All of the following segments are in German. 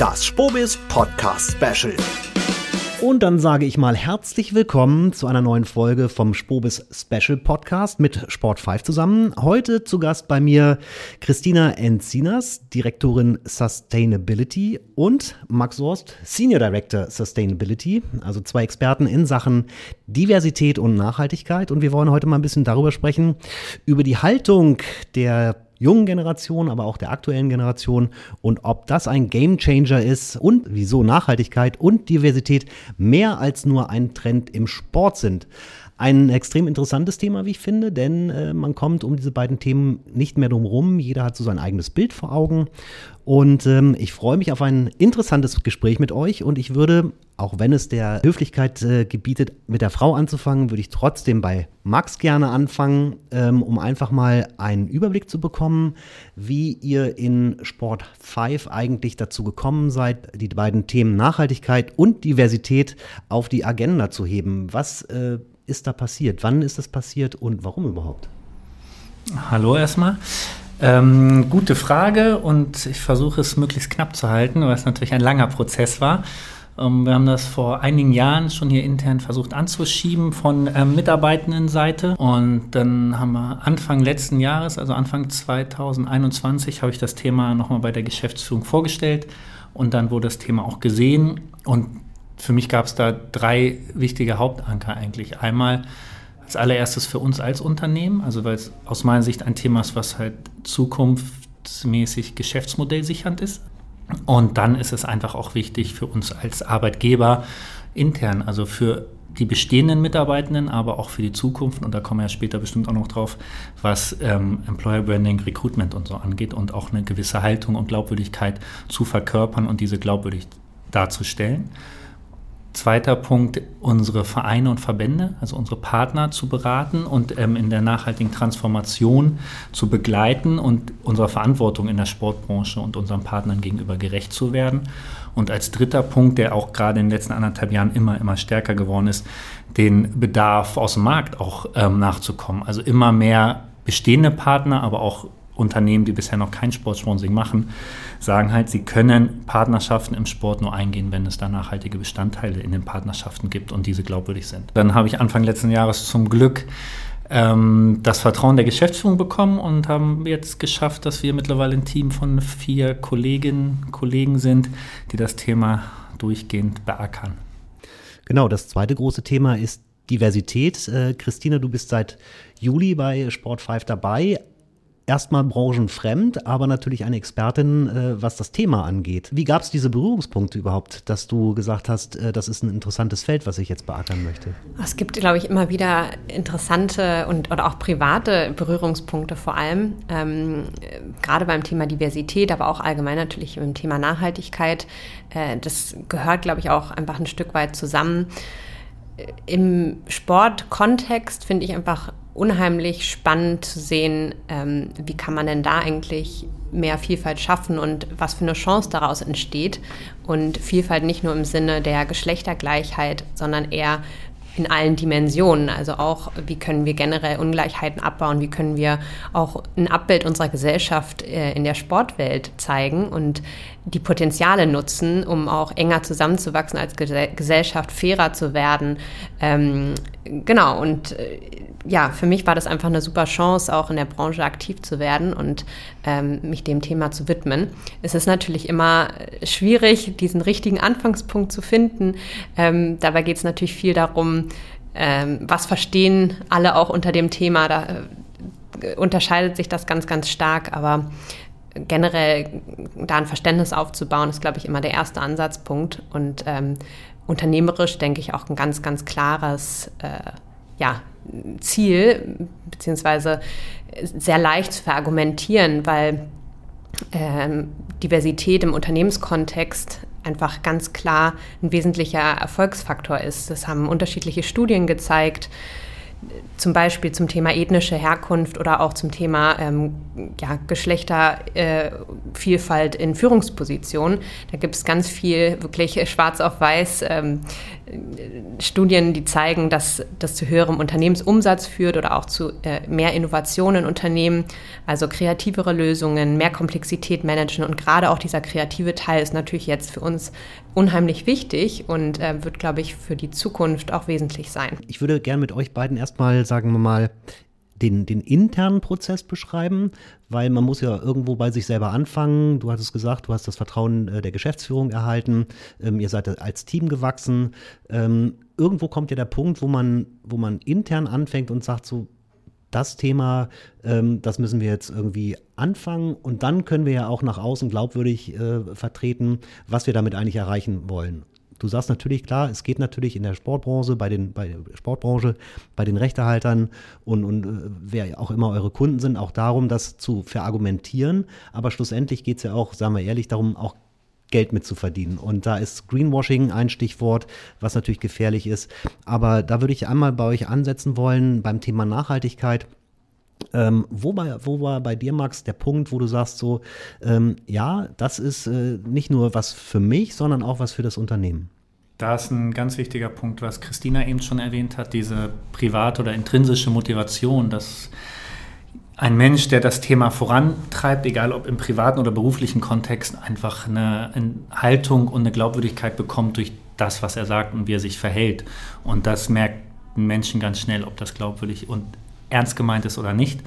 das Spobis Podcast Special. Und dann sage ich mal herzlich willkommen zu einer neuen Folge vom Spobis Special Podcast mit Sport 5 zusammen. Heute zu Gast bei mir Christina Enzinas, Direktorin Sustainability und Max Horst, Senior Director Sustainability, also zwei Experten in Sachen Diversität und Nachhaltigkeit. Und wir wollen heute mal ein bisschen darüber sprechen, über die Haltung der jungen Generation, aber auch der aktuellen Generation und ob das ein Gamechanger ist und wieso Nachhaltigkeit und Diversität mehr als nur ein Trend im Sport sind. Ein extrem interessantes Thema, wie ich finde, denn äh, man kommt um diese beiden Themen nicht mehr drum rum. Jeder hat so sein eigenes Bild vor Augen. Und ähm, ich freue mich auf ein interessantes Gespräch mit euch. Und ich würde, auch wenn es der Höflichkeit äh, gebietet, mit der Frau anzufangen, würde ich trotzdem bei Max gerne anfangen, ähm, um einfach mal einen Überblick zu bekommen, wie ihr in Sport 5 eigentlich dazu gekommen seid, die beiden Themen Nachhaltigkeit und Diversität auf die Agenda zu heben. Was äh, ist da passiert? Wann ist das passiert und warum überhaupt? Hallo erstmal. Ähm, gute Frage und ich versuche es möglichst knapp zu halten, weil es natürlich ein langer Prozess war. Ähm, wir haben das vor einigen Jahren schon hier intern versucht anzuschieben von ähm, Mitarbeitendenseite und dann haben wir Anfang letzten Jahres, also Anfang 2021, habe ich das Thema nochmal bei der Geschäftsführung vorgestellt und dann wurde das Thema auch gesehen und für mich gab es da drei wichtige Hauptanker eigentlich. Einmal als allererstes für uns als Unternehmen, also weil es aus meiner Sicht ein Thema ist, was halt zukunftsmäßig geschäftsmodellsichernd ist. Und dann ist es einfach auch wichtig für uns als Arbeitgeber intern, also für die bestehenden Mitarbeitenden, aber auch für die Zukunft. Und da kommen wir ja später bestimmt auch noch drauf, was ähm, Employer Branding, Recruitment und so angeht und auch eine gewisse Haltung und Glaubwürdigkeit zu verkörpern und diese glaubwürdig darzustellen. Zweiter Punkt, unsere Vereine und Verbände, also unsere Partner zu beraten und ähm, in der nachhaltigen Transformation zu begleiten und unserer Verantwortung in der Sportbranche und unseren Partnern gegenüber gerecht zu werden. Und als dritter Punkt, der auch gerade in den letzten anderthalb Jahren immer, immer stärker geworden ist, den Bedarf aus dem Markt auch ähm, nachzukommen. Also immer mehr bestehende Partner, aber auch Unternehmen, die bisher noch kein Sportsponsoring machen, sagen halt, sie können Partnerschaften im Sport nur eingehen, wenn es da nachhaltige Bestandteile in den Partnerschaften gibt und diese glaubwürdig sind. Dann habe ich Anfang letzten Jahres zum Glück ähm, das Vertrauen der Geschäftsführung bekommen und haben jetzt geschafft, dass wir mittlerweile ein Team von vier Kolleginnen und Kollegen sind, die das Thema durchgehend beackern. Genau, das zweite große Thema ist Diversität. Äh, Christina, du bist seit Juli bei Sport 5 dabei erstmal branchenfremd, aber natürlich eine Expertin, äh, was das Thema angeht. Wie gab es diese Berührungspunkte überhaupt, dass du gesagt hast, äh, das ist ein interessantes Feld, was ich jetzt beackern möchte? Es gibt, glaube ich, immer wieder interessante und oder auch private Berührungspunkte vor allem, ähm, gerade beim Thema Diversität, aber auch allgemein natürlich beim Thema Nachhaltigkeit. Äh, das gehört, glaube ich, auch einfach ein Stück weit zusammen. Im Sportkontext finde ich einfach unheimlich spannend zu sehen, ähm, wie kann man denn da eigentlich mehr Vielfalt schaffen und was für eine Chance daraus entsteht. Und Vielfalt nicht nur im Sinne der Geschlechtergleichheit, sondern eher in allen Dimensionen. Also auch, wie können wir generell Ungleichheiten abbauen, wie können wir auch ein Abbild unserer Gesellschaft äh, in der Sportwelt zeigen und die Potenziale nutzen, um auch enger zusammenzuwachsen als Gesellschaft, fairer zu werden. Ähm, genau, und äh, ja, für mich war das einfach eine super Chance, auch in der Branche aktiv zu werden und ähm, mich dem Thema zu widmen. Es ist natürlich immer schwierig, diesen richtigen Anfangspunkt zu finden. Ähm, dabei geht es natürlich viel darum, ähm, was verstehen alle auch unter dem Thema. Da äh, unterscheidet sich das ganz, ganz stark, aber generell da ein Verständnis aufzubauen, ist, glaube ich, immer der erste Ansatzpunkt. Und ähm, unternehmerisch denke ich auch ein ganz, ganz klares äh, ja, Ziel, beziehungsweise sehr leicht zu verargumentieren, weil ähm, Diversität im Unternehmenskontext einfach ganz klar ein wesentlicher Erfolgsfaktor ist. Das haben unterschiedliche Studien gezeigt zum Beispiel zum Thema ethnische Herkunft oder auch zum Thema ähm, ja, Geschlechtervielfalt äh, in Führungspositionen. Da gibt es ganz viel wirklich schwarz auf weiß ähm, Studien, die zeigen, dass das zu höherem Unternehmensumsatz führt oder auch zu äh, mehr Innovationen in Unternehmen, also kreativere Lösungen, mehr Komplexität managen. Und gerade auch dieser kreative Teil ist natürlich jetzt für uns unheimlich wichtig und äh, wird, glaube ich, für die Zukunft auch wesentlich sein. Ich würde gerne mit euch beiden erstmal, sagen wir mal, den, den internen Prozess beschreiben, weil man muss ja irgendwo bei sich selber anfangen. Du hattest gesagt, du hast das Vertrauen äh, der Geschäftsführung erhalten, ähm, ihr seid als Team gewachsen. Ähm, irgendwo kommt ja der Punkt, wo man, wo man intern anfängt und sagt so, das Thema, ähm, das müssen wir jetzt irgendwie anfangen und dann können wir ja auch nach außen glaubwürdig äh, vertreten, was wir damit eigentlich erreichen wollen. Du sagst natürlich klar, es geht natürlich in der Sportbranche, bei den bei Sportbranche, bei den Rechtehaltern und, und äh, wer auch immer eure Kunden sind, auch darum, das zu verargumentieren. Aber schlussendlich geht es ja auch, sagen wir ehrlich, darum, auch Geld mitzuverdienen. Und da ist Greenwashing ein Stichwort, was natürlich gefährlich ist. Aber da würde ich einmal bei euch ansetzen wollen beim Thema Nachhaltigkeit. Ähm, wo, bei, wo war bei dir, Max, der Punkt, wo du sagst so, ähm, ja, das ist äh, nicht nur was für mich, sondern auch was für das Unternehmen? Da ist ein ganz wichtiger Punkt, was Christina eben schon erwähnt hat, diese private oder intrinsische Motivation, dass ein Mensch, der das Thema vorantreibt, egal ob im privaten oder beruflichen Kontext, einfach eine, Haltung und eine Glaubwürdigkeit bekommt durch das, was er sagt und wie er sich verhält. Und das merkt ein Menschen ganz schnell, ob das glaubwürdig und ernst gemeint ist oder nicht.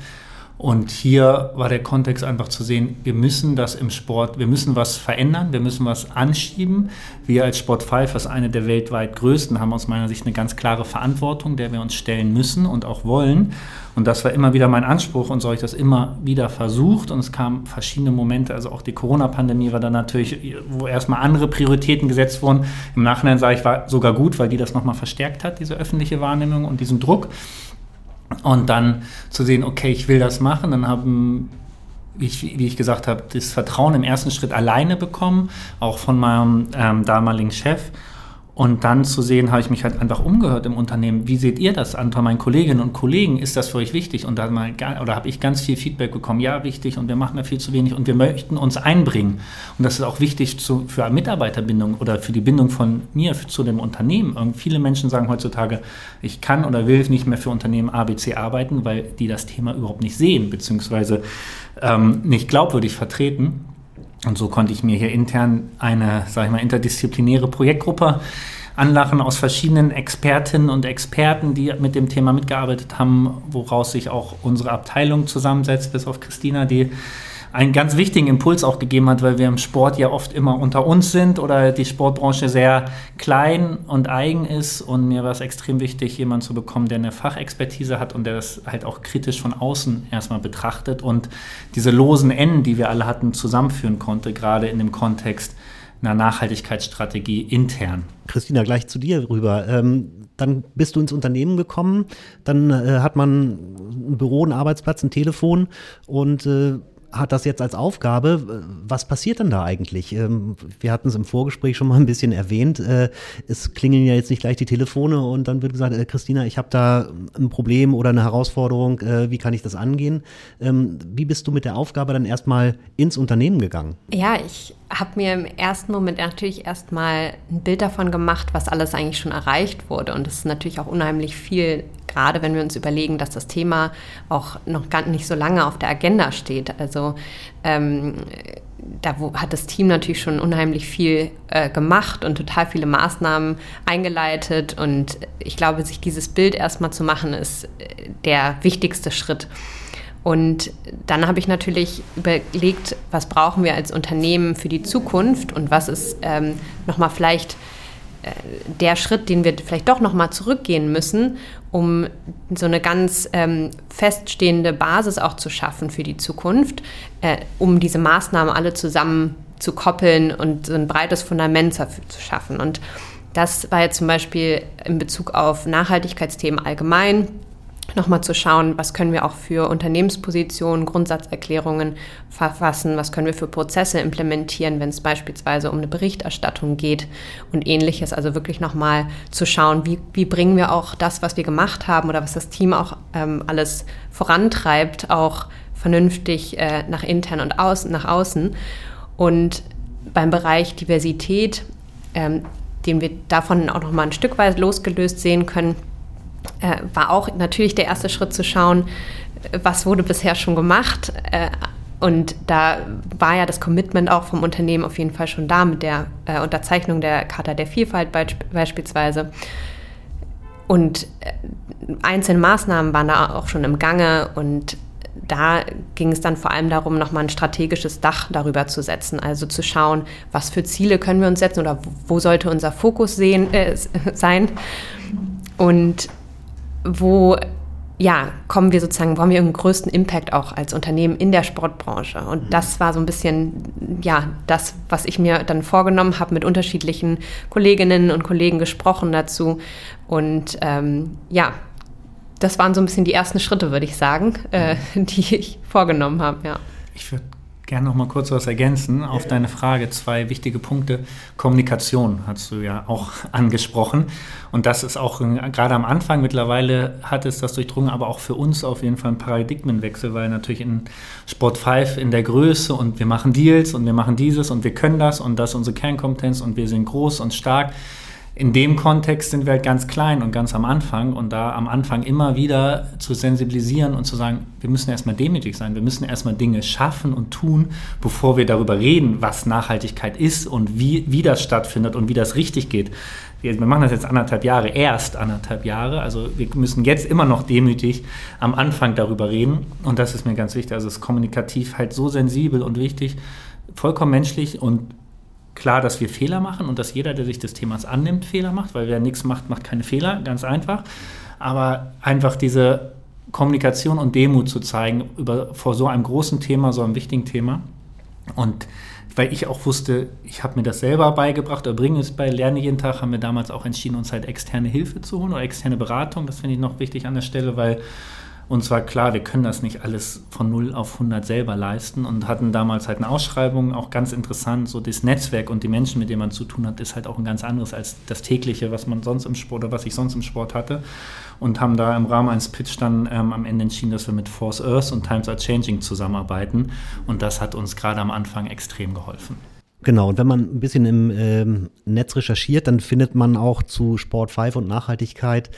Und hier war der Kontext einfach zu sehen, wir müssen das im Sport, wir müssen was verändern, wir müssen was anschieben. Wir als Sport 5, als eine der weltweit größten, haben aus meiner Sicht eine ganz klare Verantwortung, der wir uns stellen müssen und auch wollen. Und das war immer wieder mein Anspruch und so habe ich das immer wieder versucht. Und es kamen verschiedene Momente, also auch die Corona-Pandemie war dann natürlich, wo erstmal andere Prioritäten gesetzt wurden. Im Nachhinein sage ich, war sogar gut, weil die das nochmal verstärkt hat, diese öffentliche Wahrnehmung und diesen Druck. Und dann zu sehen, okay, ich will das machen, dann haben ich, wie ich gesagt habe, das Vertrauen im ersten Schritt alleine bekommen, auch von meinem ähm, damaligen Chef. Und dann zu sehen, habe ich mich halt einfach umgehört im Unternehmen. Wie seht ihr das, Anton, meinen Kolleginnen und Kollegen? Ist das für euch wichtig? Und da mal, oder habe ich ganz viel Feedback bekommen, ja, wichtig und wir machen da viel zu wenig und wir möchten uns einbringen. Und das ist auch wichtig zu, für Mitarbeiterbindung oder für die Bindung von mir zu dem Unternehmen. Und viele Menschen sagen heutzutage, ich kann oder will nicht mehr für Unternehmen ABC arbeiten, weil die das Thema überhaupt nicht sehen, beziehungsweise ähm, nicht glaubwürdig vertreten. Und so konnte ich mir hier intern eine, sage ich mal, interdisziplinäre Projektgruppe anlachen aus verschiedenen Expertinnen und Experten, die mit dem Thema mitgearbeitet haben, woraus sich auch unsere Abteilung zusammensetzt, bis auf Christina, die einen ganz wichtigen Impuls auch gegeben hat, weil wir im Sport ja oft immer unter uns sind oder die Sportbranche sehr klein und eigen ist. Und mir war es extrem wichtig, jemanden zu bekommen, der eine Fachexpertise hat und der das halt auch kritisch von außen erstmal betrachtet und diese losen Enden, die wir alle hatten, zusammenführen konnte, gerade in dem Kontext einer Nachhaltigkeitsstrategie intern. Christina, gleich zu dir rüber. Ähm, dann bist du ins Unternehmen gekommen, dann äh, hat man ein Büro, einen Arbeitsplatz, ein Telefon und äh, hat das jetzt als Aufgabe. Was passiert denn da eigentlich? Ähm, wir hatten es im Vorgespräch schon mal ein bisschen erwähnt. Äh, es klingeln ja jetzt nicht gleich die Telefone und dann wird gesagt, äh, Christina, ich habe da ein Problem oder eine Herausforderung. Äh, wie kann ich das angehen? Ähm, wie bist du mit der Aufgabe dann erstmal ins Unternehmen gegangen? Ja, ich habe mir im ersten Moment natürlich erstmal ein Bild davon gemacht, was alles eigentlich schon erreicht wurde. Und es ist natürlich auch unheimlich viel, gerade wenn wir uns überlegen, dass das Thema auch noch gar nicht so lange auf der Agenda steht. Also ähm, da hat das Team natürlich schon unheimlich viel äh, gemacht und total viele Maßnahmen eingeleitet. Und ich glaube, sich dieses Bild erstmal zu machen, ist äh, der wichtigste Schritt. Und dann habe ich natürlich überlegt, was brauchen wir als Unternehmen für die Zukunft und was ist ähm, nochmal vielleicht äh, der Schritt, den wir vielleicht doch nochmal zurückgehen müssen, um so eine ganz ähm, feststehende Basis auch zu schaffen für die Zukunft, äh, um diese Maßnahmen alle zusammen zu koppeln und so ein breites Fundament dafür zu schaffen. Und das war jetzt zum Beispiel in Bezug auf Nachhaltigkeitsthemen allgemein nochmal zu schauen, was können wir auch für Unternehmenspositionen, Grundsatzerklärungen verfassen, was können wir für Prozesse implementieren, wenn es beispielsweise um eine Berichterstattung geht und ähnliches. Also wirklich nochmal zu schauen, wie, wie bringen wir auch das, was wir gemacht haben oder was das Team auch ähm, alles vorantreibt, auch vernünftig äh, nach intern und außen, nach außen. Und beim Bereich Diversität ähm, den wir davon auch noch mal ein Stück weit losgelöst sehen können, äh, war auch natürlich der erste Schritt zu schauen, was wurde bisher schon gemacht. Äh, und da war ja das Commitment auch vom Unternehmen auf jeden Fall schon da mit der äh, Unterzeichnung der Charta der Vielfalt beispielsweise. Und äh, einzelne Maßnahmen waren da auch schon im Gange und da ging es dann vor allem darum, nochmal ein strategisches Dach darüber zu setzen, also zu schauen, was für Ziele können wir uns setzen oder wo sollte unser Fokus sehen, äh, sein und wo ja, kommen wir sozusagen, wo haben wir den größten Impact auch als Unternehmen in der Sportbranche? Und mhm. das war so ein bisschen, ja, das, was ich mir dann vorgenommen habe, mit unterschiedlichen Kolleginnen und Kollegen gesprochen dazu. Und ähm, ja, das waren so ein bisschen die ersten Schritte, würde ich sagen, äh, die ich vorgenommen habe, ja. Ich würde gerne noch mal kurz was ergänzen auf deine Frage. Zwei wichtige Punkte. Kommunikation hast du ja auch angesprochen. Und das ist auch gerade am Anfang mittlerweile hat es das durchdrungen, aber auch für uns auf jeden Fall ein Paradigmenwechsel, weil natürlich in Sport 5 in der Größe und wir machen Deals und wir machen dieses und wir können das und das ist unsere Kernkompetenz und wir sind groß und stark in dem Kontext sind wir halt ganz klein und ganz am Anfang und da am Anfang immer wieder zu sensibilisieren und zu sagen, wir müssen erstmal demütig sein, wir müssen erstmal Dinge schaffen und tun, bevor wir darüber reden, was Nachhaltigkeit ist und wie, wie das stattfindet und wie das richtig geht. Wir, machen das jetzt anderthalb Jahre, erst anderthalb Jahre, also wir müssen jetzt immer noch demütig am Anfang darüber reden und das ist mir ganz wichtig, also es ist kommunikativ halt so sensibel und wichtig, vollkommen menschlich und klar, dass wir Fehler machen und dass jeder, der sich des Themas annimmt, Fehler macht, weil wer nichts macht, macht keine Fehler, ganz einfach. Aber einfach diese Kommunikation und Demut zu zeigen über, vor so einem großen Thema, so einem wichtigen Thema. Und weil ich auch wusste, ich habe mir das selber beigebracht oder bringe es bei Lerne jeden Tag, haben wir damals auch entschieden, uns halt externe Hilfe zu holen oder externe Beratung. Das finde ich noch wichtig an der Stelle, weil und zwar klar, wir können das nicht alles von 0 auf 100 selber leisten und hatten damals halt eine Ausschreibung, auch ganz interessant, so das Netzwerk und die Menschen, mit denen man zu tun hat, ist halt auch ein ganz anderes als das tägliche, was man sonst im Sport oder was ich sonst im Sport hatte und haben da im Rahmen eines Pitch dann ähm, am Ende entschieden, dass wir mit Force Earth und Times Are Changing zusammenarbeiten und das hat uns gerade am Anfang extrem geholfen. Genau, und wenn man ein bisschen im ähm, Netz recherchiert, dann findet man auch zu Sport 5 und Nachhaltigkeit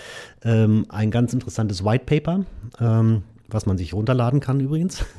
ähm, ein ganz interessantes White Paper, ähm, was man sich runterladen kann übrigens.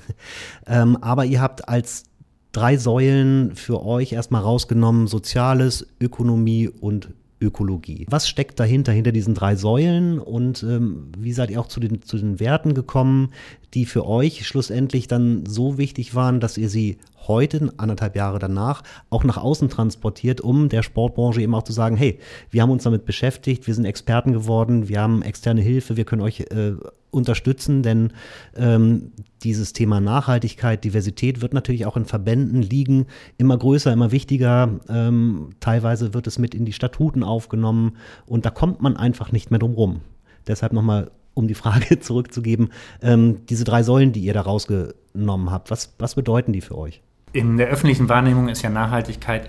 Ähm, aber ihr habt als drei Säulen für euch erstmal rausgenommen Soziales, Ökonomie und Ökologie. Was steckt dahinter, hinter diesen drei Säulen und ähm, wie seid ihr auch zu den, zu den Werten gekommen, die für euch schlussendlich dann so wichtig waren, dass ihr sie heute, anderthalb Jahre danach, auch nach außen transportiert, um der Sportbranche eben auch zu sagen, hey, wir haben uns damit beschäftigt, wir sind Experten geworden, wir haben externe Hilfe, wir können euch äh, unterstützen, denn ähm, dieses Thema Nachhaltigkeit, Diversität wird natürlich auch in Verbänden liegen, immer größer, immer wichtiger. Ähm, teilweise wird es mit in die Statuten aufgenommen und da kommt man einfach nicht mehr drum rum. Deshalb nochmal, um die Frage zurückzugeben, ähm, diese drei Säulen, die ihr da rausgenommen habt, was, was bedeuten die für euch? In der öffentlichen Wahrnehmung ist ja Nachhaltigkeit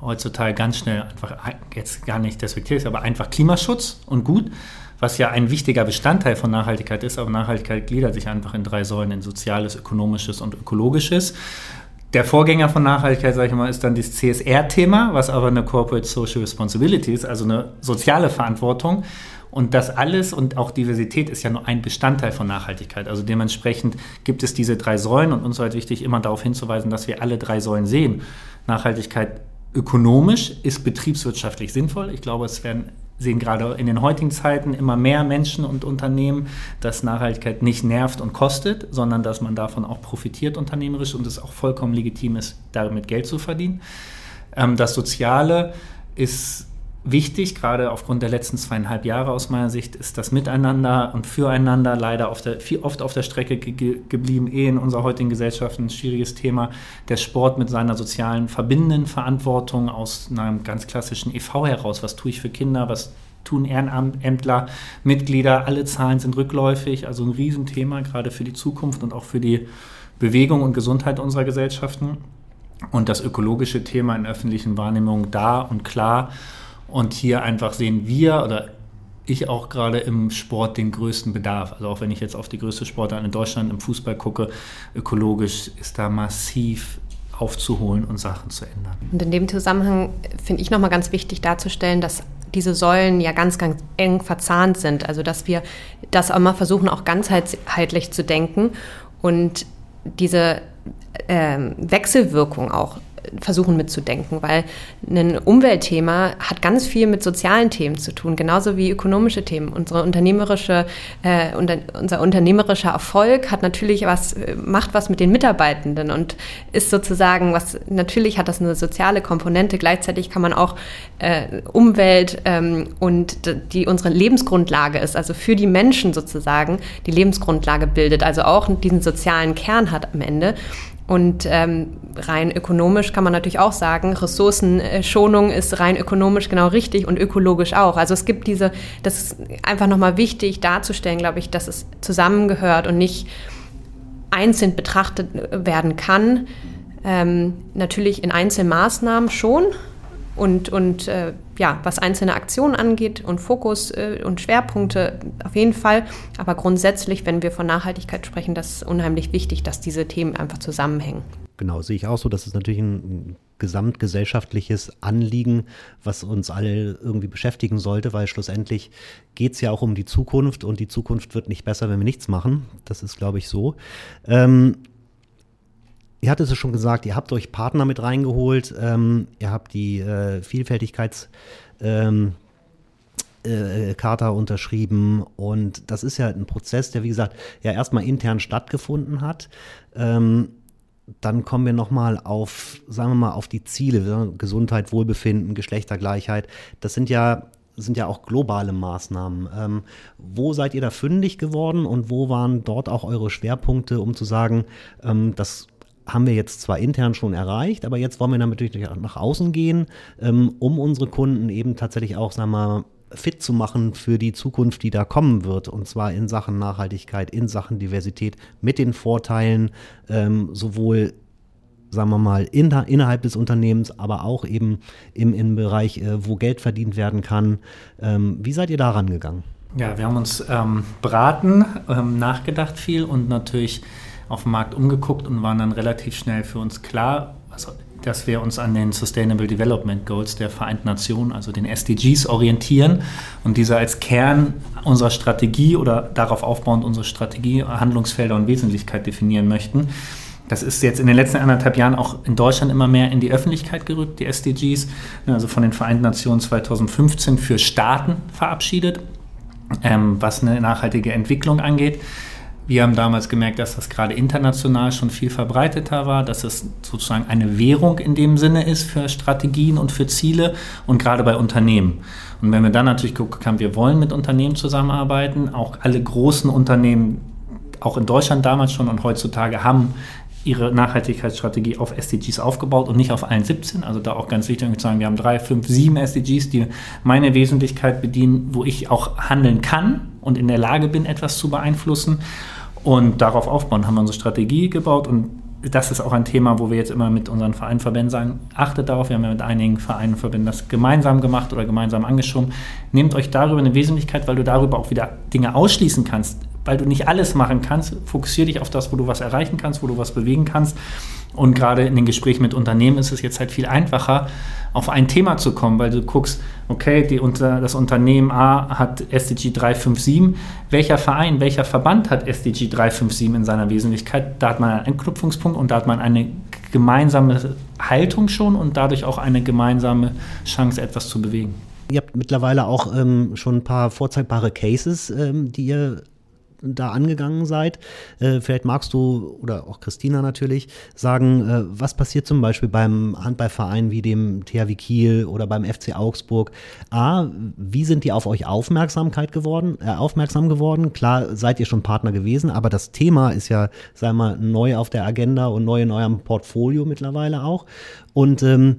heutzutage ganz schnell einfach, jetzt gar nicht despektierlich, aber einfach Klimaschutz und gut, was ja ein wichtiger Bestandteil von Nachhaltigkeit ist. Aber Nachhaltigkeit gliedert sich einfach in drei Säulen, in soziales, ökonomisches und ökologisches. Der Vorgänger von Nachhaltigkeit, sage ich mal, ist dann das CSR-Thema, was aber eine Corporate Social Responsibility ist, also eine soziale Verantwortung. Und das alles und auch Diversität ist ja nur ein Bestandteil von Nachhaltigkeit. Also dementsprechend gibt es diese drei Säulen und uns ist halt wichtig, immer darauf hinzuweisen, dass wir alle drei Säulen sehen. Nachhaltigkeit ökonomisch ist betriebswirtschaftlich sinnvoll. Ich glaube, es werden sehen gerade in den heutigen Zeiten immer mehr Menschen und Unternehmen, dass Nachhaltigkeit nicht nervt und kostet, sondern dass man davon auch profitiert unternehmerisch und es auch vollkommen legitim ist, damit Geld zu verdienen. Ähm, das Soziale ist wichtig, gerade aufgrund der letzten zweieinhalb Jahre aus meiner Sicht, ist das Miteinander und Füreinander leider auf der, viel, oft auf der Strecke ge geblieben, eh in unserer heutigen Gesellschaft ein schwieriges Thema. Der Sport mit seiner sozialen verbindenden Verantwortung aus einem ganz klassischen EV heraus. Was tue ich für Kinder? Was tun Ehrenämtler, Mitglieder? Alle Zahlen sind rückläufig, also ein Riesenthema, gerade für die Zukunft und auch für die Bewegung und Gesundheit unserer Gesellschaften. Und das ökologische Thema in öffentlichen Wahrnehmungen da und klar und hier einfach sehen wir oder ich auch gerade im Sport den größten Bedarf. Also auch wenn ich jetzt auf die größte Sportart in Deutschland im Fußball gucke, ökologisch ist da massiv aufzuholen und Sachen zu ändern. Und in dem Zusammenhang finde ich nochmal ganz wichtig darzustellen, dass diese Säulen ja ganz, ganz eng verzahnt sind. Also dass wir das immer versuchen, auch ganzheitlich zu denken und diese ähm, Wechselwirkung auch versuchen mitzudenken, weil ein Umweltthema hat ganz viel mit sozialen Themen zu tun, genauso wie ökonomische Themen. Unsere unternehmerische, äh, unter, unser unternehmerischer Erfolg hat natürlich was, macht was mit den Mitarbeitenden und ist sozusagen was, natürlich hat das eine soziale Komponente, gleichzeitig kann man auch äh, Umwelt ähm, und die unsere Lebensgrundlage ist, also für die Menschen sozusagen die Lebensgrundlage bildet, also auch diesen sozialen Kern hat am Ende. Und ähm, rein ökonomisch kann man natürlich auch sagen, Ressourcenschonung ist rein ökonomisch genau richtig und ökologisch auch. Also es gibt diese, das ist einfach nochmal wichtig darzustellen, glaube ich, dass es zusammengehört und nicht einzeln betrachtet werden kann. Ähm, natürlich in Einzelmaßnahmen schon, und, und äh, ja, was einzelne Aktionen angeht und Fokus äh, und Schwerpunkte auf jeden Fall. Aber grundsätzlich, wenn wir von Nachhaltigkeit sprechen, das ist unheimlich wichtig, dass diese Themen einfach zusammenhängen. Genau, sehe ich auch so. Das ist natürlich ein gesamtgesellschaftliches Anliegen, was uns alle irgendwie beschäftigen sollte, weil schlussendlich geht es ja auch um die Zukunft und die Zukunft wird nicht besser, wenn wir nichts machen. Das ist, glaube ich, so. Ähm, Ihr hattet es schon gesagt, ihr habt euch Partner mit reingeholt, ähm, ihr habt die äh, Vielfältigkeits- ähm, äh, Charta unterschrieben und das ist ja ein Prozess, der wie gesagt ja erstmal intern stattgefunden hat. Ähm, dann kommen wir nochmal auf, sagen wir mal, auf die Ziele, Gesundheit, Wohlbefinden, Geschlechtergleichheit. Das sind ja sind ja auch globale Maßnahmen. Ähm, wo seid ihr da fündig geworden und wo waren dort auch eure Schwerpunkte, um zu sagen, ähm, das haben wir jetzt zwar intern schon erreicht, aber jetzt wollen wir natürlich nach außen gehen, ähm, um unsere Kunden eben tatsächlich auch, sagen wir mal, fit zu machen für die Zukunft, die da kommen wird. Und zwar in Sachen Nachhaltigkeit, in Sachen Diversität, mit den Vorteilen ähm, sowohl sagen wir mal, in, innerhalb des Unternehmens, aber auch eben im, im Bereich, äh, wo Geld verdient werden kann. Ähm, wie seid ihr da rangegangen? Ja, wir haben uns ähm, beraten, ähm, nachgedacht viel und natürlich auf dem Markt umgeguckt und waren dann relativ schnell für uns klar, also, dass wir uns an den Sustainable Development Goals der Vereinten Nationen, also den SDGs, orientieren und diese als Kern unserer Strategie oder darauf aufbauend unsere Strategie, Handlungsfelder und Wesentlichkeit definieren möchten. Das ist jetzt in den letzten anderthalb Jahren auch in Deutschland immer mehr in die Öffentlichkeit gerückt, die SDGs, also von den Vereinten Nationen 2015 für Staaten verabschiedet, ähm, was eine nachhaltige Entwicklung angeht. Wir haben damals gemerkt, dass das gerade international schon viel verbreiteter war, dass es sozusagen eine Währung in dem Sinne ist für Strategien und für Ziele und gerade bei Unternehmen. Und wenn wir dann natürlich geguckt haben, wir wollen mit Unternehmen zusammenarbeiten, auch alle großen Unternehmen, auch in Deutschland damals schon und heutzutage haben ihre Nachhaltigkeitsstrategie auf SDGs aufgebaut und nicht auf allen 17. Also da auch ganz wichtig zu sagen, wir haben drei, fünf, sieben SDGs, die meine Wesentlichkeit bedienen, wo ich auch handeln kann und in der Lage bin, etwas zu beeinflussen. Und darauf aufbauen haben wir unsere Strategie gebaut. Und das ist auch ein Thema, wo wir jetzt immer mit unseren Vereinverbänden sagen, achtet darauf, wir haben ja mit einigen Vereinen Verbänden das gemeinsam gemacht oder gemeinsam angeschoben. Nehmt euch darüber eine Wesentlichkeit, weil du darüber auch wieder Dinge ausschließen kannst, weil du nicht alles machen kannst. Fokussiere dich auf das, wo du was erreichen kannst, wo du was bewegen kannst. Und gerade in den Gesprächen mit Unternehmen ist es jetzt halt viel einfacher, auf ein Thema zu kommen, weil du guckst, okay, die, das Unternehmen A hat SDG 357. Welcher Verein, welcher Verband hat SDG 357 in seiner Wesentlichkeit? Da hat man einen Anknüpfungspunkt und da hat man eine gemeinsame Haltung schon und dadurch auch eine gemeinsame Chance, etwas zu bewegen. Ihr habt mittlerweile auch ähm, schon ein paar vorzeigbare Cases, ähm, die ihr da angegangen seid. Äh, vielleicht magst du oder auch Christina natürlich sagen, äh, was passiert zum Beispiel beim Handballverein wie dem THW Kiel oder beim FC Augsburg? A, wie sind die auf euch Aufmerksamkeit geworden, äh, aufmerksam geworden? Klar seid ihr schon Partner gewesen, aber das Thema ist ja, sagen wir mal, neu auf der Agenda und neu in eurem Portfolio mittlerweile auch. Und ähm,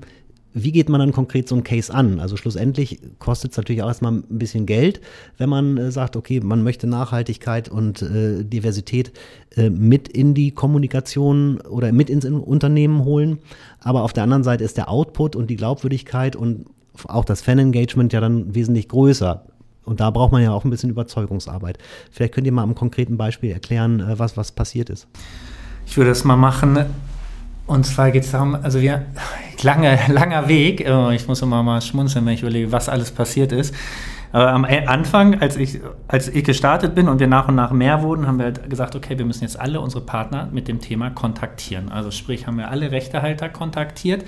wie geht man dann konkret so ein Case an? Also schlussendlich kostet es natürlich auch erstmal ein bisschen Geld, wenn man äh, sagt, okay, man möchte Nachhaltigkeit und äh, Diversität äh, mit in die Kommunikation oder mit ins Unternehmen holen. Aber auf der anderen Seite ist der Output und die Glaubwürdigkeit und auch das Fan-Engagement ja dann wesentlich größer. Und da braucht man ja auch ein bisschen Überzeugungsarbeit. Vielleicht könnt ihr mal am konkreten Beispiel erklären, äh, was, was passiert ist. Ich würde das mal machen Und zwar geht es darum, also wir, lange, langer Weg, äh, ich muss immer mal schmunzeln, wenn ich überlege, was alles passiert ist. Aber am Anfang, als ich, als ich gestartet bin und wir nach und nach mehr wurden, haben wir halt gesagt, okay, wir müssen jetzt alle unsere Partner mit dem Thema kontaktieren. Also sprich, haben wir alle Rechtehalter kontaktiert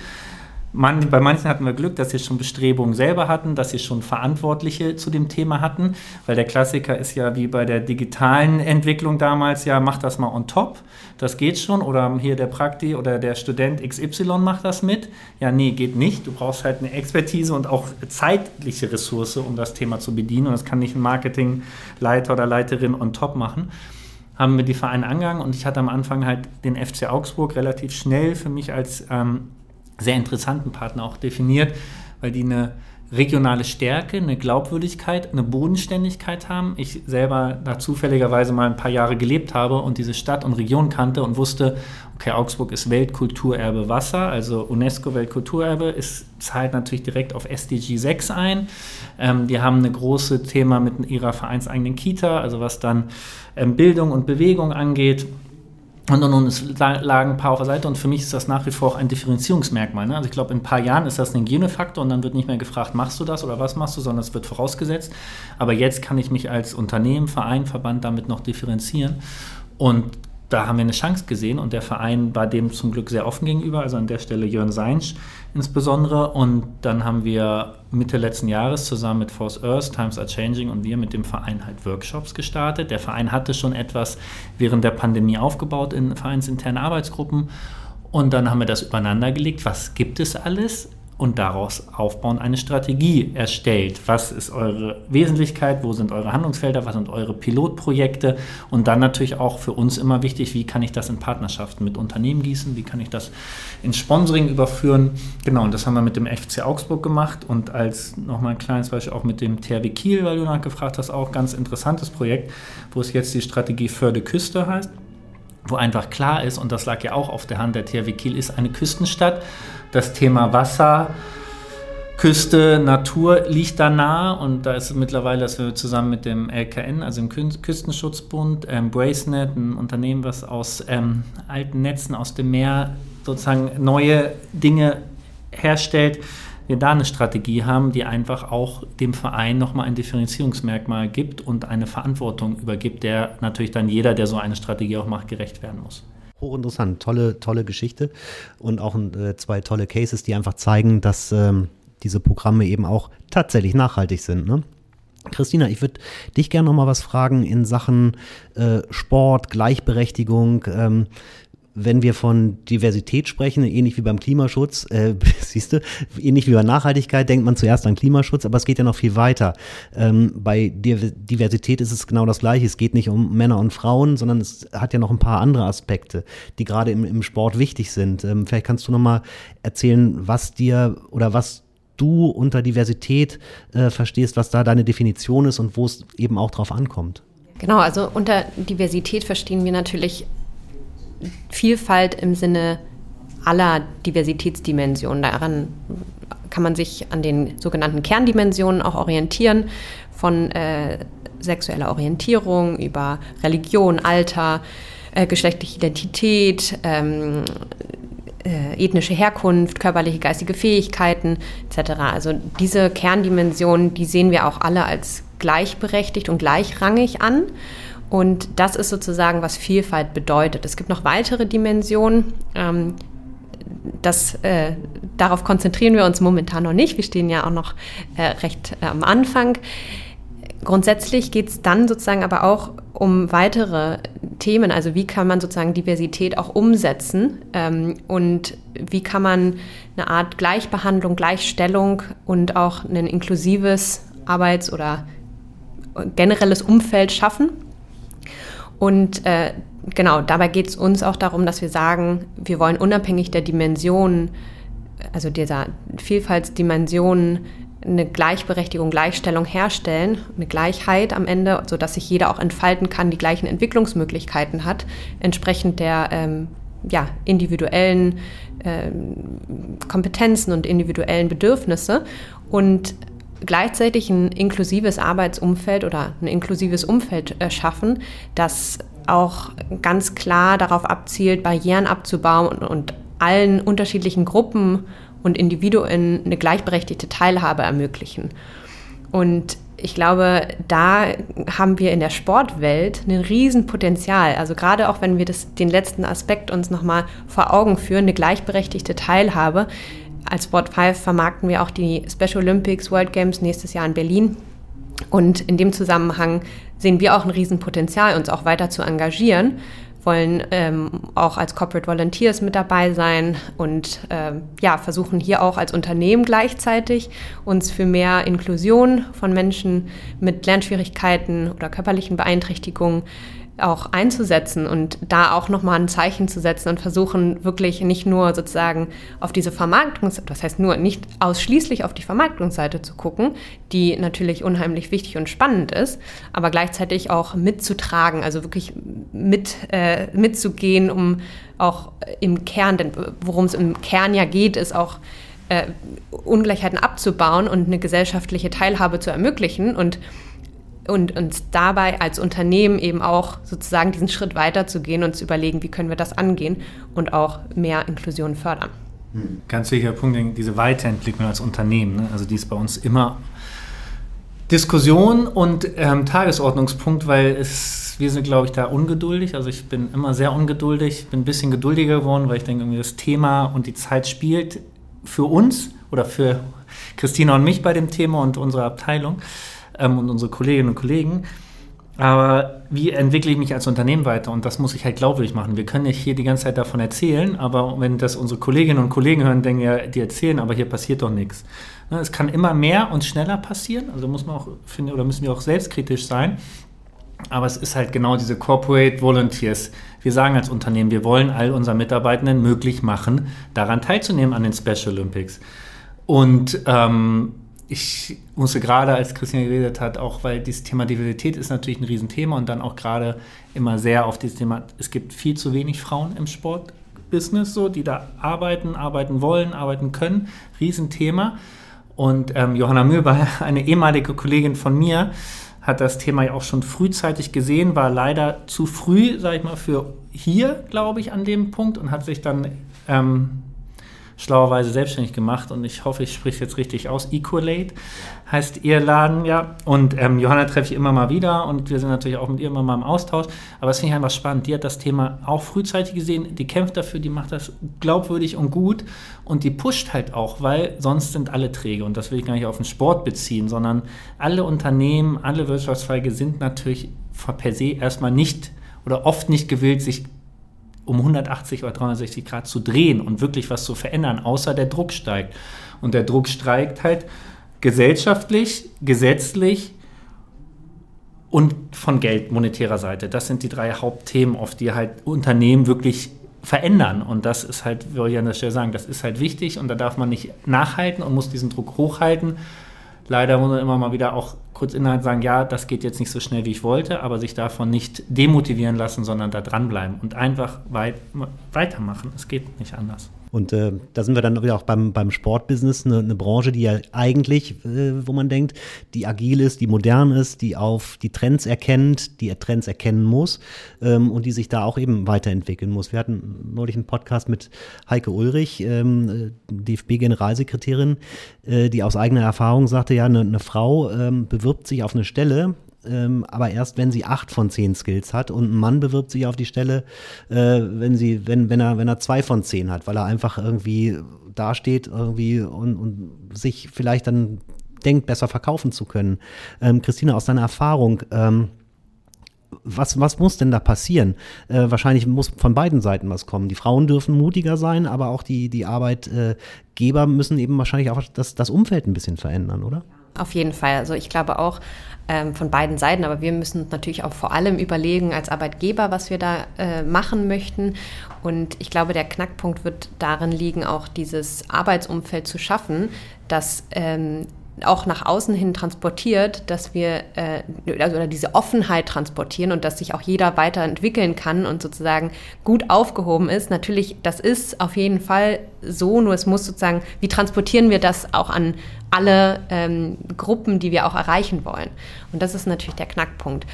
man, bei manchen hatten wir Glück, dass sie schon Bestrebungen selber hatten, dass sie schon Verantwortliche zu dem Thema hatten, weil der Klassiker ist ja wie bei der digitalen Entwicklung damals, ja, mach das mal on top, das geht schon, oder hier der Prakti oder der Student XY macht das mit. Ja, nee, geht nicht. Du brauchst halt eine Expertise und auch zeitliche Ressource, um das Thema zu bedienen und das kann nicht ein Marketingleiter oder Leiterin on top machen haben wir die Vereine angegangen und ich hatte am Anfang halt den FC Augsburg relativ schnell für mich als ähm, sehr interessanten Partner auch definiert, weil die eine regionale Stärke, eine Glaubwürdigkeit, eine Bodenständigkeit haben. Ich selber da zufälligerweise mal ein paar Jahre gelebt habe und diese Stadt und Region kannte und wusste, okay, Augsburg ist Weltkulturerbe Wasser, also UNESCO Weltkulturerbe, ist, zahlt natürlich direkt auf SDG 6 ein. Ähm, die haben ein großes Thema mit ihrer vereinseigenen Kita, also was dann ähm, Bildung und Bewegung angeht. Und, und, und es lagen ein paar auf der Seite und für mich ist das nach wie vor auch ein Differenzierungsmerkmal. Ne? Also ich glaube, in ein paar Jahren ist das ein Hygienefaktor und dann wird nicht mehr gefragt, machst du das oder was machst du, sondern es wird vorausgesetzt. Aber jetzt kann ich mich als Unternehmen, Verein, Verband damit noch differenzieren. Und da haben wir eine Chance gesehen und der Verein war dem zum Glück sehr offen gegenüber, also an der Stelle Jörn Seinsch insbesondere. Und dann haben wir Mitte letzten Jahres zusammen mit Force Earth, Times Are Changing und wir mit dem Verein halt Workshops gestartet. Der Verein hatte schon etwas während der Pandemie aufgebaut in vereinsinternen Arbeitsgruppen. Und dann haben wir das übereinander gelegt. Was gibt es alles? Und daraus aufbauen eine Strategie erstellt. Was ist eure Wesentlichkeit? Wo sind eure Handlungsfelder? Was sind eure Pilotprojekte? Und dann natürlich auch für uns immer wichtig, wie kann ich das in Partnerschaften mit Unternehmen gießen? Wie kann ich das ins Sponsoring überführen? Genau, und das haben wir mit dem FC Augsburg gemacht und als nochmal ein kleines Beispiel auch mit dem THW Kiel, weil du nachgefragt hast, auch ganz interessantes Projekt, wo es jetzt die Strategie Förde Küste heißt wo einfach klar ist, und das lag ja auch auf der Hand, der THW Kiel ist eine Küstenstadt. Das Thema Wasser, Küste, Natur liegt da nah und da ist mittlerweile, dass wir zusammen mit dem LKN, also dem Küstenschutzbund, ähm, Bracenet, ein Unternehmen, was aus ähm, alten Netzen aus dem Meer sozusagen neue Dinge herstellt, wir da eine Strategie haben, die einfach auch dem Verein nochmal ein Differenzierungsmerkmal gibt und eine Verantwortung übergibt, der natürlich dann jeder, der so eine Strategie auch macht, gerecht werden muss. Hochinteressant, tolle, tolle Geschichte und auch äh, zwei tolle Cases, die einfach zeigen, dass ähm, diese Programme eben auch tatsächlich nachhaltig sind. Ne? Christina, ich würde dich gerne noch mal was fragen in Sachen äh, Sport, Gleichberechtigung. Ähm, wenn wir von Diversität sprechen, ähnlich wie beim Klimaschutz, äh, siehst du, ähnlich wie bei Nachhaltigkeit, denkt man zuerst an Klimaschutz, aber es geht ja noch viel weiter. Ähm, bei Diversität ist es genau das Gleiche. Es geht nicht um Männer und Frauen, sondern es hat ja noch ein paar andere Aspekte, die gerade im, im Sport wichtig sind. Ähm, vielleicht kannst du noch mal erzählen, was dir oder was du unter Diversität äh, verstehst, was da deine Definition ist und wo es eben auch drauf ankommt. Genau, also unter Diversität verstehen wir natürlich Vielfalt im Sinne aller Diversitätsdimensionen. Daran kann man sich an den sogenannten Kerndimensionen auch orientieren, von äh, sexueller Orientierung über Religion, Alter, äh, geschlechtliche Identität, ähm, äh, ethnische Herkunft, körperliche, geistige Fähigkeiten etc. Also diese Kerndimensionen, die sehen wir auch alle als gleichberechtigt und gleichrangig an. Und das ist sozusagen, was Vielfalt bedeutet. Es gibt noch weitere Dimensionen. Ähm, das, äh, darauf konzentrieren wir uns momentan noch nicht. Wir stehen ja auch noch äh, recht äh, am Anfang. Grundsätzlich geht es dann sozusagen aber auch um weitere Themen. Also wie kann man sozusagen Diversität auch umsetzen ähm, und wie kann man eine Art Gleichbehandlung, Gleichstellung und auch ein inklusives Arbeits- oder generelles Umfeld schaffen. Und äh, genau, dabei geht es uns auch darum, dass wir sagen, wir wollen unabhängig der Dimensionen, also dieser Vielfaltsdimensionen, eine Gleichberechtigung, Gleichstellung herstellen, eine Gleichheit am Ende, sodass sich jeder auch entfalten kann, die gleichen Entwicklungsmöglichkeiten hat, entsprechend der ähm, ja, individuellen ähm, Kompetenzen und individuellen Bedürfnisse. Und gleichzeitig ein inklusives Arbeitsumfeld oder ein inklusives Umfeld äh, schaffen, das auch ganz klar darauf abzielt, Barrieren abzubauen und, allen unterschiedlichen Gruppen und Individuen eine gleichberechtigte Teilhabe ermöglichen. Und ich glaube, da haben wir in der Sportwelt ein Riesenpotenzial. Also gerade auch wenn wir das, den letzten Aspekt uns nochmal vor Augen führen, eine gleichberechtigte Teilhabe. Als Sport 5 vermarkten wir auch die Special Olympics World Games nächstes Jahr in Berlin. Und in dem Zusammenhang sehen wir auch ein Riesenpotenzial, uns auch weiter zu engagieren wollen ähm, auch als Corporate Volunteers mit dabei sein und ähm, ja, versuchen hier auch als Unternehmen gleichzeitig uns für mehr Inklusion von Menschen mit Lernschwierigkeiten oder körperlichen Beeinträchtigungen auch einzusetzen und da auch nochmal ein Zeichen zu setzen und versuchen wirklich nicht nur sozusagen auf diese Vermarktungs, das heißt nur nicht ausschließlich auf die Vermarktungsseite zu gucken, die natürlich unheimlich wichtig und spannend ist, aber gleichzeitig auch mitzutragen, also wirklich mit, äh, mitzugehen, um auch im Kern, denn worum es im Kern ja geht, ist auch äh, Ungleichheiten abzubauen und eine gesellschaftliche Teilhabe zu ermöglichen und und uns dabei als Unternehmen eben auch sozusagen diesen Schritt weiterzugehen und zu überlegen, wie können wir das angehen und auch mehr Inklusion fördern. Hm. Ganz wichtiger Punkt, diese Weiterentwicklung als Unternehmen. Ne? Also die ist bei uns immer Diskussion und ähm, Tagesordnungspunkt, weil es, wir sind, glaube ich, da ungeduldig. Also ich bin immer sehr ungeduldig, bin ein bisschen geduldiger geworden, weil ich denke, irgendwie das Thema und die Zeit spielt für uns oder für Christina und mich bei dem Thema und unsere Abteilung ähm, und unsere Kolleginnen und Kollegen. Aber wie entwickle ich mich als Unternehmen weiter? Und das muss ich halt glaubwürdig machen. Wir können nicht hier die ganze Zeit davon erzählen, aber wenn das unsere Kolleginnen und Kollegen hören, denken ja, die erzählen, aber hier passiert doch nichts. Ne, es kann immer mehr und schneller passieren, also muss man auch, finden, oder müssen wir auch selbstkritisch sein. Aber es ist halt genau diese Corporate Volunteers. Wir sagen als Unternehmen, wir wollen all unseren Mitarbeitenden möglich machen, daran teilzunehmen an den Special Olympics. Und ähm, ich musste gerade, als Christian geredet hat, auch weil dieses Thema Diversität ist natürlich ein Riesenthema und dann auch gerade immer sehr auf dieses Thema, es gibt viel zu wenig Frauen im Sportbusiness, so, die da arbeiten, arbeiten wollen, arbeiten können. Riesenthema. Und ähm, Johanna Mühlbach, eine ehemalige Kollegin von mir, hat das Thema ja auch schon frühzeitig gesehen, war leider zu früh, sag ich mal, für hier, glaube ich, an dem Punkt und hat sich dann ähm, schlauerweise selbstständig gemacht und ich hoffe, ich spreche jetzt richtig aus. Equalate heißt ihr Laden, ja. Und ähm, Johanna treffe ich immer mal wieder und wir sind natürlich auch mit ihr immer mal im Austausch. Aber das finde ich einfach spannend. Die hat das Thema auch frühzeitig gesehen, die kämpft dafür, die macht das glaubwürdig und gut und die pusht halt auch, weil sonst sind alle träge. Und das will ich gar nicht auf den Sport beziehen, sondern alle Unternehmen, alle Wirtschaftszweige sind natürlich per se erstmal nicht oder oft nicht gewillt, sich um 180 oder 360 Grad zu drehen und wirklich was zu verändern, außer der Druck steigt. Und der Druck steigt halt gesellschaftlich, gesetzlich und von Geld, monetärer Seite. Das sind die drei Hauptthemen, auf die halt Unternehmen wirklich verändern. Und das ist halt, würde ich an der Stelle sagen, das ist halt wichtig und da darf man nicht nachhalten und muss diesen Druck hochhalten. Leider muss man immer mal wieder auch kurz innerhalb sagen, ja, das geht jetzt nicht so schnell, wie ich wollte, aber sich davon nicht demotivieren lassen, sondern da dranbleiben und einfach weit, weitermachen. Es geht nicht anders. Und äh, da sind wir dann wieder auch beim, beim Sportbusiness, eine, eine Branche, die ja eigentlich, äh, wo man denkt, die agil ist, die modern ist, die auf die Trends erkennt, die Trends erkennen muss ähm, und die sich da auch eben weiterentwickeln muss. Wir hatten neulich einen Podcast mit Heike Ulrich, ähm, DFB-Generalsekretärin, äh, die aus eigener Erfahrung sagte, ja, eine, eine Frau ähm, bewirbt sich auf eine Stelle, ähm, aber erst wenn sie acht von zehn Skills hat und ein Mann bewirbt sich auf die Stelle, äh, wenn sie, wenn, wenn er, wenn er zwei von zehn hat, weil er einfach irgendwie dasteht irgendwie und, und sich vielleicht dann denkt, besser verkaufen zu können. Ähm, Christina, aus deiner Erfahrung, ähm, was, was muss denn da passieren? Äh, wahrscheinlich muss von beiden Seiten was kommen. Die Frauen dürfen mutiger sein, aber auch die, die Arbeitgeber müssen eben wahrscheinlich auch das, das Umfeld ein bisschen verändern, oder? Auf jeden Fall. Also ich glaube auch ähm, von beiden Seiten, aber wir müssen natürlich auch vor allem überlegen als Arbeitgeber, was wir da äh, machen möchten. Und ich glaube, der Knackpunkt wird darin liegen, auch dieses Arbeitsumfeld zu schaffen, dass ähm, auch nach außen hin transportiert, dass wir äh, also, diese Offenheit transportieren und dass sich auch jeder weiterentwickeln kann und sozusagen gut aufgehoben ist. Natürlich, das ist auf jeden Fall so, nur es muss sozusagen, wie transportieren wir das auch an alle ähm, Gruppen, die wir auch erreichen wollen? Und das ist natürlich der Knackpunkt.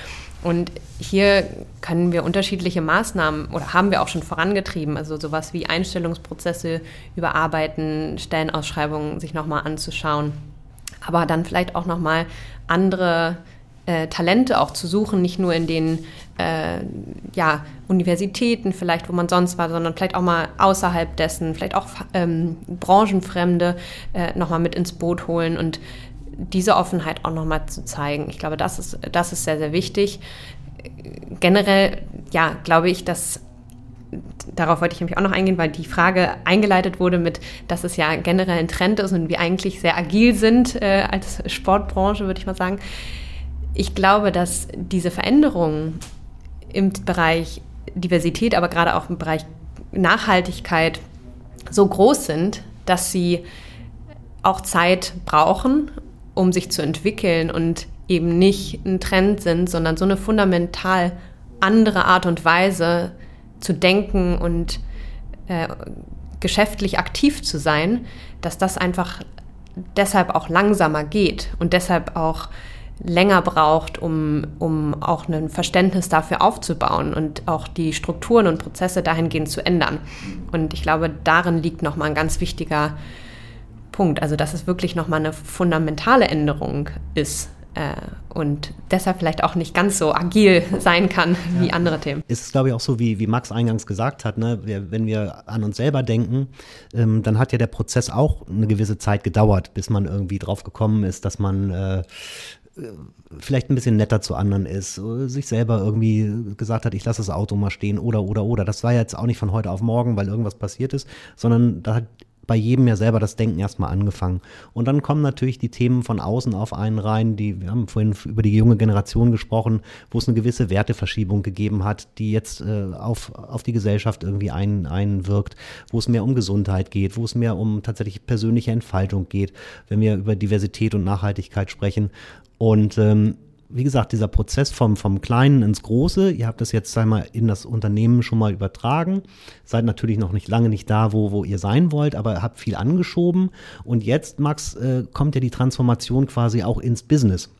Und hier können wir unterschiedliche Maßnahmen oder haben wir auch schon vorangetrieben, also sowas wie Einstellungsprozesse überarbeiten, Stellenausschreibungen sich nochmal anzuschauen, aber dann vielleicht auch nochmal andere äh, Talente auch zu suchen, nicht nur in den äh, ja, Universitäten vielleicht, wo man sonst war, sondern vielleicht auch mal außerhalb dessen, vielleicht auch ähm, Branchenfremde äh, nochmal mit ins Boot holen und diese Offenheit auch nochmal zu zeigen. Ich glaube, das ist, das ist sehr, sehr wichtig. Generell, ja, glaube ich, dass darauf wollte ich nämlich auch noch eingehen, weil die Frage eingeleitet wurde mit, dass es ja generell ein Trend ist und wir eigentlich sehr agil sind äh, als Sportbranche, würde ich mal sagen. Ich glaube, dass diese Veränderungen im Bereich Diversität, aber gerade auch im Bereich Nachhaltigkeit so groß sind, dass sie auch Zeit brauchen um sich zu entwickeln und eben nicht ein Trend sind, sondern so eine fundamental andere Art und Weise zu denken und äh, geschäftlich aktiv zu sein, dass das einfach deshalb auch langsamer geht und deshalb auch länger braucht, um, um auch ein Verständnis dafür aufzubauen und auch die Strukturen und Prozesse dahingehend zu ändern. Und ich glaube, darin liegt nochmal ein ganz wichtiger Punkt. Also dass es wirklich nochmal eine fundamentale Änderung ist und deshalb vielleicht auch nicht ganz so agil sein kann wie ja. andere Themen. Ist glaube ich, auch so, wie, wie Max eingangs gesagt hat, ne? wir, wenn wir an uns selber denken, ähm, dann hat ja der Prozess auch eine gewisse Zeit gedauert, bis man irgendwie drauf gekommen ist, dass man äh, vielleicht ein bisschen netter zu anderen ist, sich selber irgendwie gesagt hat, ich lasse das Auto mal stehen oder oder oder. Das war jetzt auch nicht von heute auf morgen, weil irgendwas passiert ist, sondern da hat bei jedem ja selber das Denken erstmal angefangen. Und dann kommen natürlich die Themen von außen auf einen rein, die, wir haben vorhin über die junge Generation gesprochen, wo es eine gewisse Werteverschiebung gegeben hat, die jetzt äh, auf, auf die Gesellschaft irgendwie ein, einwirkt, wo es mehr um Gesundheit geht, wo es mehr um tatsächlich persönliche Entfaltung geht, wenn wir über Diversität und Nachhaltigkeit sprechen. Und ähm, wie gesagt, dieser Prozess vom, vom Kleinen ins Große, ihr habt das jetzt einmal in das Unternehmen schon mal übertragen, seid natürlich noch nicht lange nicht da, wo, wo ihr sein wollt, aber habt viel angeschoben. Und jetzt, Max, äh, kommt ja die Transformation quasi auch ins Business.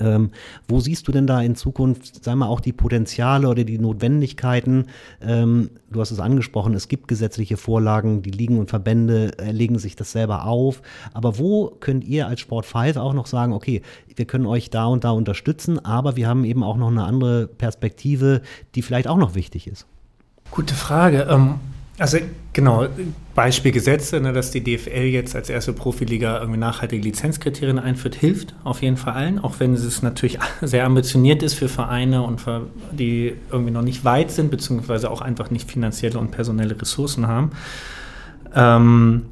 Ähm, wo siehst du denn da in Zukunft, sagen wir auch die Potenziale oder die Notwendigkeiten? Ähm, du hast es angesprochen, es gibt gesetzliche Vorlagen, die Ligen und Verbände äh, legen sich das selber auf. Aber wo könnt ihr als Sport 5 auch noch sagen, okay, wir können euch da und da unterstützen, aber wir haben eben auch noch eine andere Perspektive, die vielleicht auch noch wichtig ist? Gute Frage. Ähm also genau, Beispiel Gesetze, ne, dass die DFL jetzt als erste Profiliga irgendwie nachhaltige Lizenzkriterien einführt, hilft auf jeden Fall allen, auch wenn es natürlich sehr ambitioniert ist für Vereine und für, die irgendwie noch nicht weit sind, beziehungsweise auch einfach nicht finanzielle und personelle Ressourcen haben. Ähm,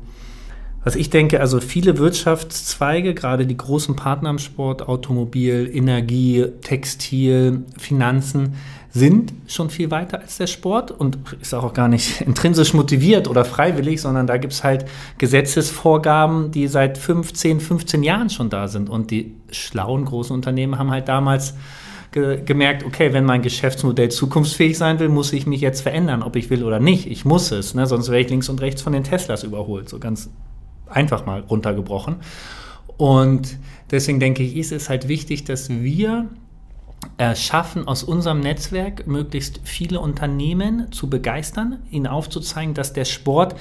was ich denke, also viele Wirtschaftszweige, gerade die großen Partner im Sport, Automobil, Energie, Textil, Finanzen, sind schon viel weiter als der Sport und ist auch gar nicht intrinsisch motiviert oder freiwillig, sondern da gibt es halt Gesetzesvorgaben, die seit 15, 15 Jahren schon da sind. Und die schlauen großen Unternehmen haben halt damals ge gemerkt, okay, wenn mein Geschäftsmodell zukunftsfähig sein will, muss ich mich jetzt verändern, ob ich will oder nicht. Ich muss es, ne? sonst wäre ich links und rechts von den Teslas überholt. So ganz einfach mal runtergebrochen. Und deswegen denke ich, ist es halt wichtig, dass wir schaffen, aus unserem Netzwerk möglichst viele Unternehmen zu begeistern, ihnen aufzuzeigen, dass der Sport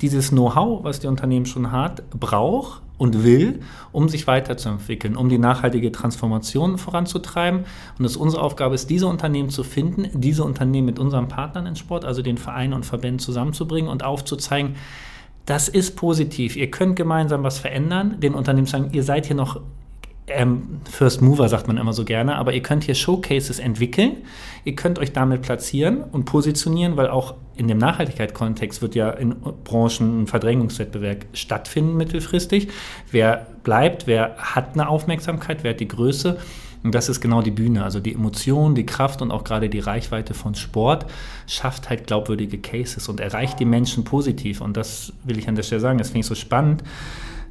dieses Know-how, was die Unternehmen schon hat, braucht und will, um sich weiterzuentwickeln, um die nachhaltige Transformation voranzutreiben. Und es unsere Aufgabe ist, diese Unternehmen zu finden, diese Unternehmen mit unseren Partnern im Sport, also den Vereinen und Verbänden zusammenzubringen und aufzuzeigen, das ist positiv. Ihr könnt gemeinsam was verändern, den Unternehmen sagen, ihr seid hier noch ähm, First Mover sagt man immer so gerne, aber ihr könnt hier Showcases entwickeln, ihr könnt euch damit platzieren und positionieren, weil auch in dem Nachhaltigkeitskontext wird ja in Branchen ein Verdrängungswettbewerb stattfinden mittelfristig. Wer bleibt, wer hat eine Aufmerksamkeit, wer hat die Größe? Und das ist genau die Bühne. Also die Emotion, die Kraft und auch gerade die Reichweite von Sport schafft halt glaubwürdige Cases und erreicht die Menschen positiv. Und das will ich an der Stelle sagen, das finde ich so spannend,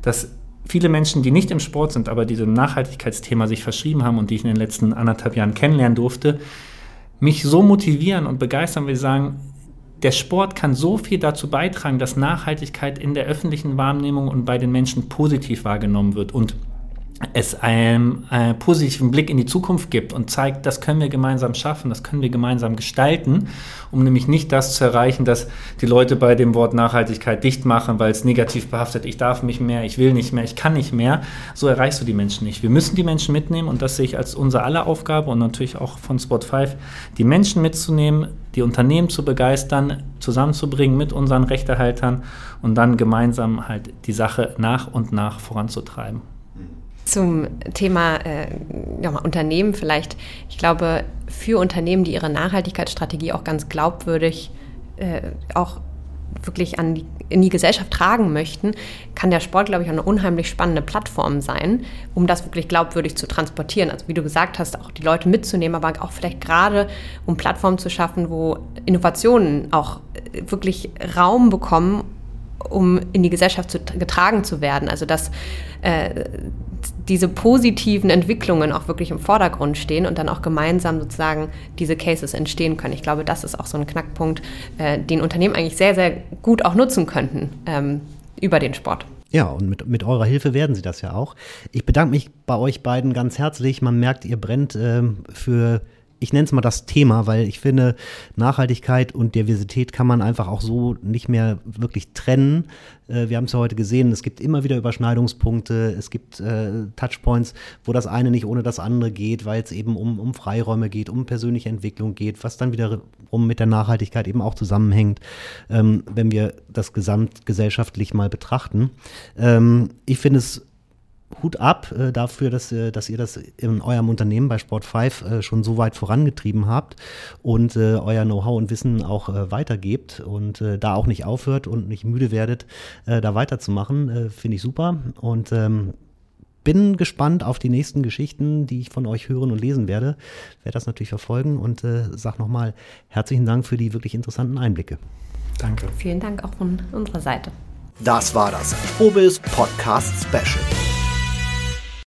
dass viele Menschen, die nicht im Sport sind, aber diesem Nachhaltigkeitsthema sich verschrieben haben und die ich in den letzten anderthalb Jahren kennenlernen durfte, mich so motivieren und begeistern, weil sie sagen, der Sport kann so viel dazu beitragen, dass Nachhaltigkeit in der öffentlichen Wahrnehmung und bei den Menschen positiv wahrgenommen wird. Und es einen, einen, positiven Blick in die Zukunft gibt und zeigt, das können wir gemeinsam schaffen, das können wir gemeinsam gestalten, um nämlich nicht das zu erreichen, dass die Leute bei dem Wort Nachhaltigkeit dicht machen, weil es negativ behaftet, ich darf nicht mehr, ich will nicht mehr, ich kann nicht mehr. So erreichst du die Menschen nicht. Wir müssen die Menschen mitnehmen und das sehe ich als unsere aller Aufgabe und natürlich auch von Spot 5, die Menschen mitzunehmen, die Unternehmen zu begeistern, zusammenzubringen mit unseren Rechtehaltern und dann gemeinsam halt die Sache nach und nach voranzutreiben. Zum Thema äh, ja, Unternehmen vielleicht. Ich glaube, für Unternehmen, die ihre Nachhaltigkeitsstrategie auch ganz glaubwürdig äh, auch wirklich an die, in die Gesellschaft tragen möchten, kann der Sport, glaube ich, auch eine unheimlich spannende Plattform sein, um das wirklich glaubwürdig zu transportieren. Also wie du gesagt hast, auch die Leute mitzunehmen, aber auch vielleicht gerade, um Plattformen zu schaffen, wo Innovationen auch äh, wirklich Raum bekommen um in die Gesellschaft zu, getragen zu werden. Also dass äh, diese positiven Entwicklungen auch wirklich im Vordergrund stehen und dann auch gemeinsam sozusagen diese Cases entstehen können. Ich glaube, das ist auch so ein Knackpunkt, äh, den Unternehmen eigentlich sehr, sehr gut auch nutzen könnten ähm, über den Sport. Ja, und mit, mit eurer Hilfe werden sie das ja auch. Ich bedanke mich bei euch beiden ganz herzlich. Man merkt, ihr brennt äh, für ich nenne es mal das Thema, weil ich finde, Nachhaltigkeit und Diversität kann man einfach auch so nicht mehr wirklich trennen. Äh, wir haben es ja heute gesehen, es gibt immer wieder Überschneidungspunkte, es gibt äh, Touchpoints, wo das eine nicht ohne das andere geht, weil es eben um, um Freiräume geht, um persönliche Entwicklung geht, was dann wiederum mit der Nachhaltigkeit eben auch zusammenhängt, ähm, wenn wir das gesamtgesellschaftlich mal betrachten. Ähm, ich finde es Hut ab äh, dafür, dass, äh, dass ihr das in eurem Unternehmen bei Sport 5 äh, schon so weit vorangetrieben habt und äh, euer Know-how und Wissen auch äh, weitergebt und äh, da auch nicht aufhört und nicht müde werdet, da weiterzumachen. Finde ich super und ähm, bin gespannt auf die nächsten Geschichten, die ich von euch hören und lesen werde. Werde das natürlich verfolgen und äh, sage nochmal herzlichen Dank für die wirklich interessanten Einblicke. Danke. Vielen Dank auch von unserer Seite. Das war das Obis Podcast Special.